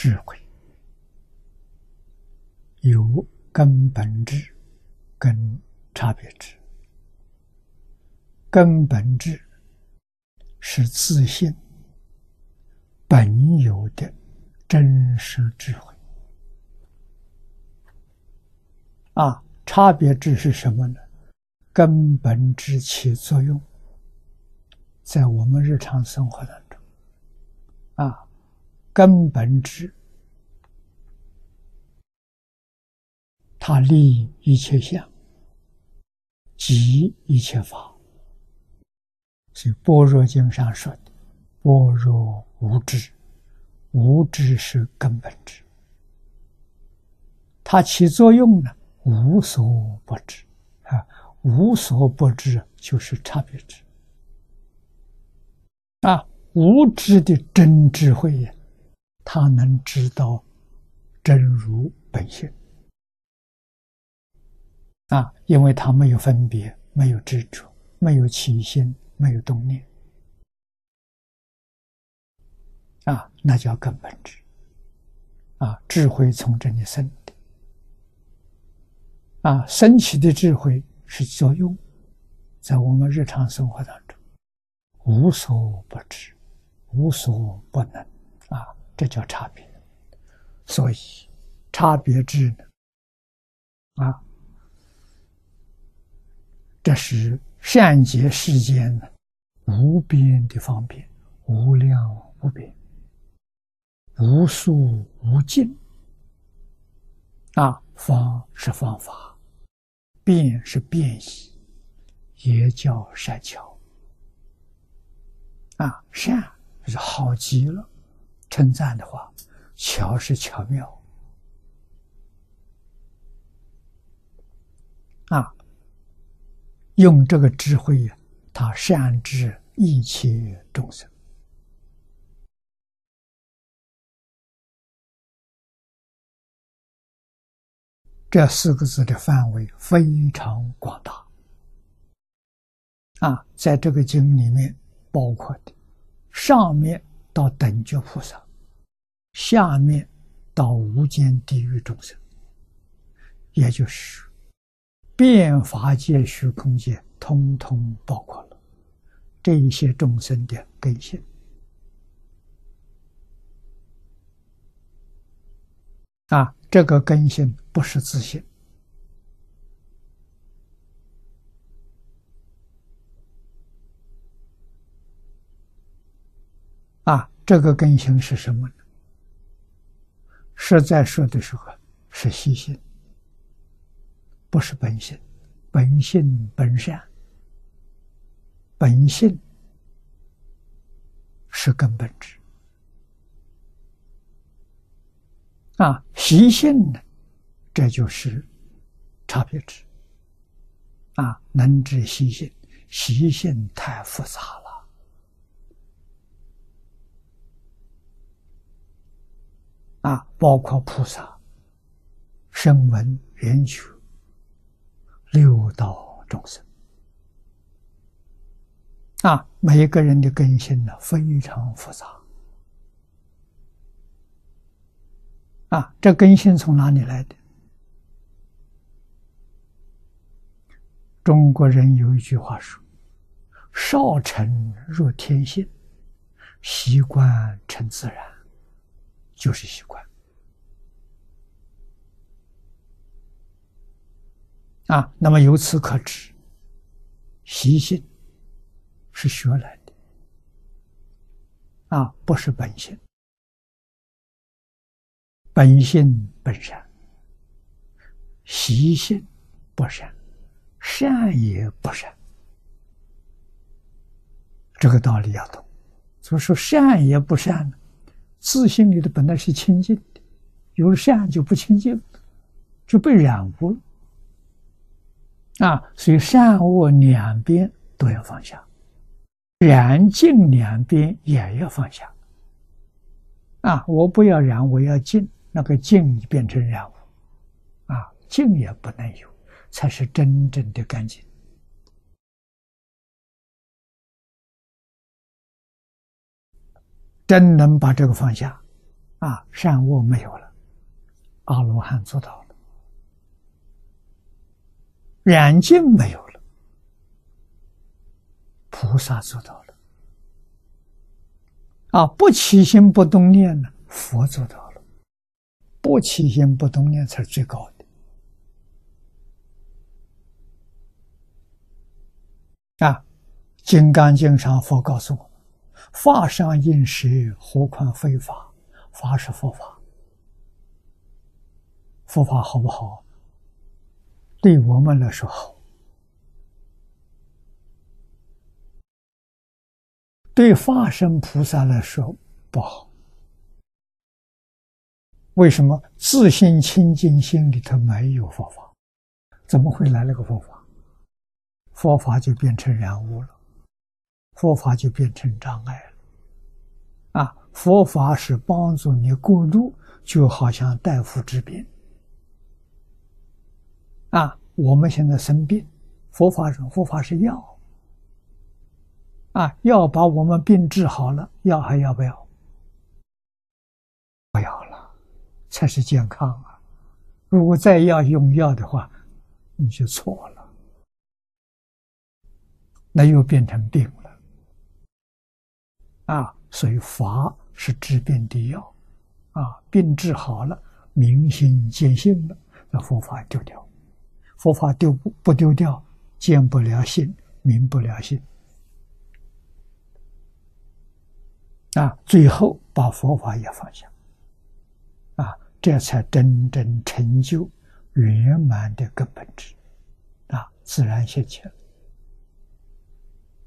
智慧，有根本智跟差别智。根本智是自信本有的真实智慧。啊，差别智是什么呢？根本智起作用，在我们日常生活当中，啊，根本智，它立一切相，即一切法。所以《般若经》上说的：“般若无知，无知是根本智。它起作用呢，无所不知啊，无所不知就是差别智啊。无知的真智慧呀，他能知道真如本性啊，因为他没有分别，没有执着，没有起心。”没有动念，啊，那叫根本智，啊，智慧从这里生的，啊，升起的智慧是作用，在我们日常生活当中，无所不知，无所不能，啊，这叫差别。所以，差别智呢，啊，这是。善解世间呢，无边的方便，无量无边，无数无尽。啊，方是方法，变是变异，也叫善巧。啊，善是好极了，称赞的话，巧是巧妙。啊。用这个智慧呀，他善知一切众生。这四个字的范围非常广大啊，在这个经里面包括的，上面到等觉菩萨，下面到无间地狱众生，也就是。变法界、虚空界，通通包括了这一些众生的根性啊！这个根性不是自信啊！这个根性是什么呢？实在说的时候，是习性。不是本性，本性本善，本性是根本质啊，习性呢，这就是差别质啊，能知习性，习性太复杂了啊，包括菩萨、声闻、缘觉。六道众生啊，每一个人的根性呢非常复杂啊，这根性从哪里来的？中国人有一句话说：“少成若天性，习惯成自然。”就是习惯。啊，那么由此可知，习性是学来的，啊，不是本性。本性本善，习性不善，善也不善。这个道理要懂。所以说，善也不善呢？自信里的本来是清净的，有了善就不清净，就被染污了。啊，所以善恶两边都要放下，染净两边也要放下。啊，我不要染，我要净，那个净变成染污，啊，净也不能有，才是真正的干净。真能把这个放下，啊，善恶没有了，阿罗汉做到；染净没有了，菩萨做到了。啊，不起心不动念呢，佛做到了；不起心不动念才是最高的。啊，《金刚经》上佛告诉我：“法上应时，何况非法？法是佛法，佛法好不好？对我们来说好，对法身菩萨来说不好。为什么？自信清净心里头没有佛法，怎么会来了个佛法？”佛法就变成染污了，佛法就变成障碍了。啊，佛法是帮助你过渡，就好像大夫治病。啊，我们现在生病，佛法是佛法是药。啊，药把我们病治好了，药还要不要？不要了，才是健康啊！如果再要用药的话，你就错了。那又变成病了，啊！所以法是治病的药，啊，病治好了，明心见性了，那佛法丢掉，佛法丢不不丢掉，见不了性，明不了性，啊，最后把佛法也放下，啊，这才真正成就圆满的根本智，啊，自然现前。